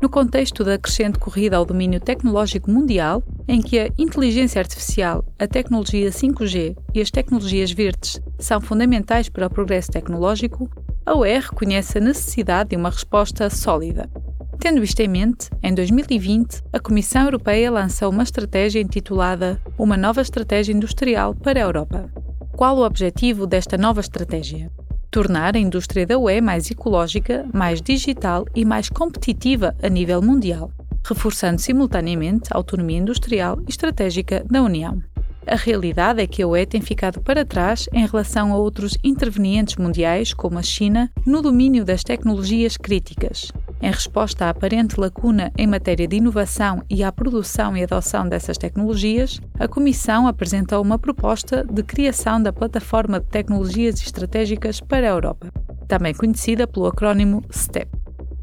no contexto da crescente corrida ao domínio tecnológico mundial, em que a inteligência artificial, a tecnologia 5G e as tecnologias verdes são fundamentais para o progresso tecnológico, a UE reconhece a necessidade de uma resposta sólida. Tendo isto em mente, em 2020, a Comissão Europeia lançou uma estratégia intitulada Uma Nova Estratégia Industrial para a Europa. Qual o objetivo desta nova estratégia? Tornar a indústria da UE mais ecológica, mais digital e mais competitiva a nível mundial, reforçando simultaneamente a autonomia industrial e estratégica da União. A realidade é que a UE tem ficado para trás em relação a outros intervenientes mundiais, como a China, no domínio das tecnologias críticas. Em resposta à aparente lacuna em matéria de inovação e à produção e adoção dessas tecnologias, a Comissão apresentou uma proposta de criação da Plataforma de Tecnologias Estratégicas para a Europa, também conhecida pelo acrónimo STEP.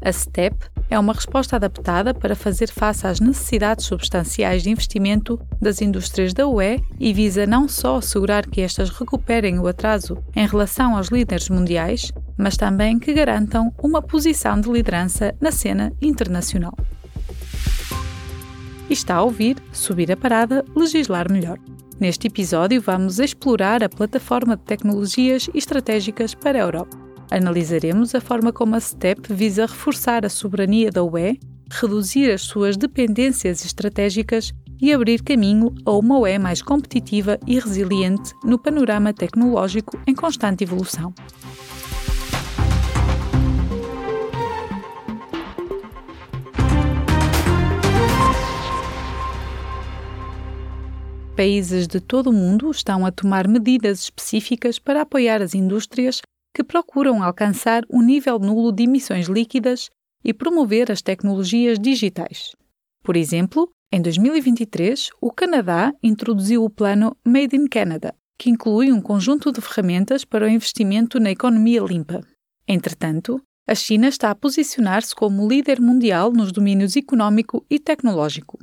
A STEP é uma resposta adaptada para fazer face às necessidades substanciais de investimento das indústrias da UE e visa não só assegurar que estas recuperem o atraso em relação aos líderes mundiais, mas também que garantam uma posição de liderança na cena internacional. está a ouvir Subir a Parada, Legislar Melhor. Neste episódio, vamos explorar a plataforma de tecnologias estratégicas para a Europa. Analisaremos a forma como a STEP visa reforçar a soberania da UE, reduzir as suas dependências estratégicas e abrir caminho a uma UE mais competitiva e resiliente no panorama tecnológico em constante evolução. Países de todo o mundo estão a tomar medidas específicas para apoiar as indústrias que procuram alcançar um nível nulo de emissões líquidas e promover as tecnologias digitais. Por exemplo, em 2023, o Canadá introduziu o plano Made in Canada, que inclui um conjunto de ferramentas para o investimento na economia limpa. Entretanto, a China está a posicionar-se como líder mundial nos domínios econômico e tecnológico.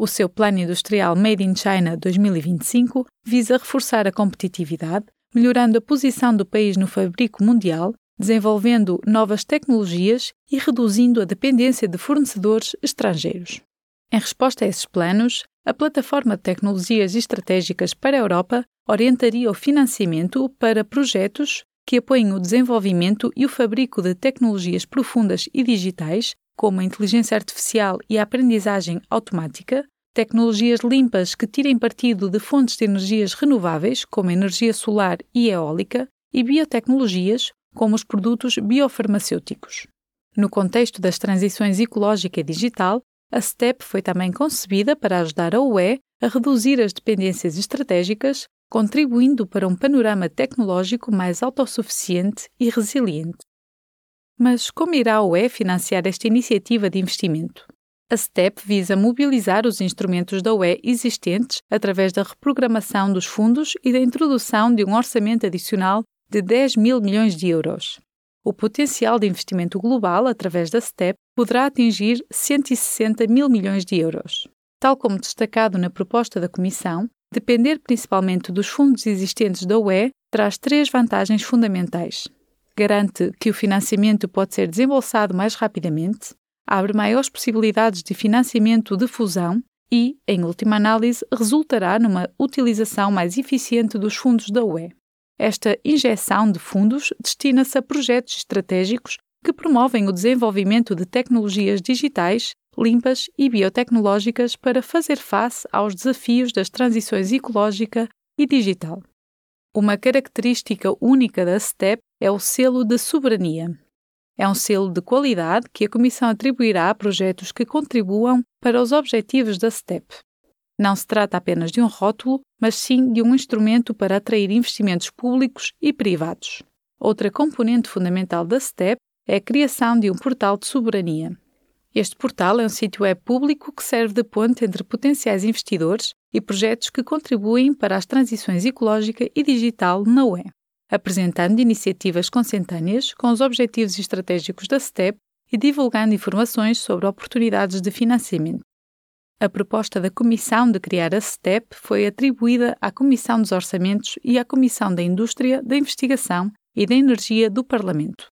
O seu Plano Industrial Made in China 2025 visa reforçar a competitividade, melhorando a posição do país no fabrico mundial, desenvolvendo novas tecnologias e reduzindo a dependência de fornecedores estrangeiros. Em resposta a esses planos, a Plataforma de Tecnologias Estratégicas para a Europa orientaria o financiamento para projetos que apoiem o desenvolvimento e o fabrico de tecnologias profundas e digitais, como a inteligência artificial e a aprendizagem automática, tecnologias limpas que tirem partido de fontes de energias renováveis, como a energia solar e eólica, e biotecnologias, como os produtos biofarmacêuticos. No contexto das transições ecológica e digital, a STEP foi também concebida para ajudar a UE a reduzir as dependências estratégicas, contribuindo para um panorama tecnológico mais autossuficiente e resiliente. Mas como irá a UE financiar esta iniciativa de investimento? A STEP visa mobilizar os instrumentos da UE existentes através da reprogramação dos fundos e da introdução de um orçamento adicional de 10 mil milhões de euros. O potencial de investimento global através da STEP poderá atingir 160 mil milhões de euros. Tal como destacado na proposta da Comissão, depender principalmente dos fundos existentes da UE traz três vantagens fundamentais. Garante que o financiamento pode ser desembolsado mais rapidamente, abre maiores possibilidades de financiamento de fusão e, em última análise, resultará numa utilização mais eficiente dos fundos da UE. Esta injeção de fundos destina-se a projetos estratégicos que promovem o desenvolvimento de tecnologias digitais, limpas e biotecnológicas para fazer face aos desafios das transições ecológica e digital. Uma característica única da STEP é o selo de soberania. É um selo de qualidade que a Comissão atribuirá a projetos que contribuam para os objetivos da STEP. Não se trata apenas de um rótulo, mas sim de um instrumento para atrair investimentos públicos e privados. Outra componente fundamental da STEP é a criação de um portal de soberania. Este portal é um sítio web público que serve de ponte entre potenciais investidores e projetos que contribuem para as transições ecológica e digital na UE apresentando iniciativas consentâneas com os objetivos estratégicos da STEP e divulgando informações sobre oportunidades de financiamento. A proposta da Comissão de criar a STEP foi atribuída à Comissão dos Orçamentos e à Comissão da Indústria, da Investigação e da Energia do Parlamento.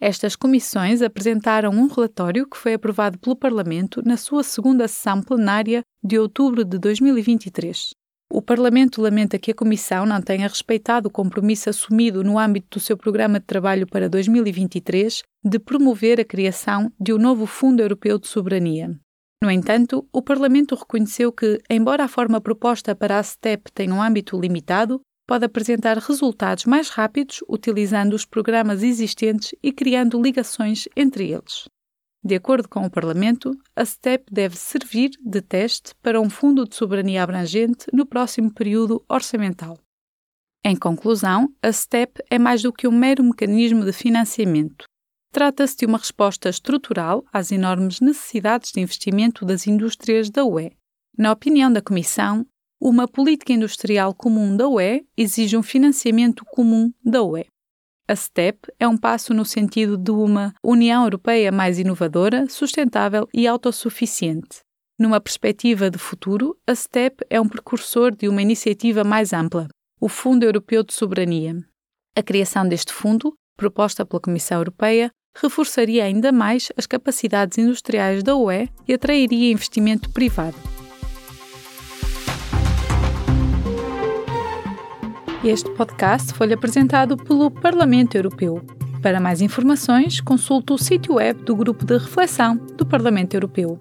Estas comissões apresentaram um relatório que foi aprovado pelo Parlamento na sua segunda sessão plenária de outubro de 2023. O Parlamento lamenta que a Comissão não tenha respeitado o compromisso assumido no âmbito do seu programa de trabalho para 2023 de promover a criação de um novo Fundo Europeu de Soberania. No entanto, o Parlamento reconheceu que, embora a forma proposta para a STEP tenha um âmbito limitado, pode apresentar resultados mais rápidos utilizando os programas existentes e criando ligações entre eles. De acordo com o Parlamento, a STEP deve servir de teste para um fundo de soberania abrangente no próximo período orçamental. Em conclusão, a STEP é mais do que um mero mecanismo de financiamento. Trata-se de uma resposta estrutural às enormes necessidades de investimento das indústrias da UE. Na opinião da Comissão, uma política industrial comum da UE exige um financiamento comum da UE. A STEP é um passo no sentido de uma União Europeia mais inovadora, sustentável e autossuficiente. Numa perspectiva de futuro, a STEP é um precursor de uma iniciativa mais ampla, o Fundo Europeu de Soberania. A criação deste fundo, proposta pela Comissão Europeia, reforçaria ainda mais as capacidades industriais da UE e atrairia investimento privado. Este podcast foi apresentado pelo Parlamento Europeu. Para mais informações, consulte o sítio web do Grupo de Reflexão do Parlamento Europeu.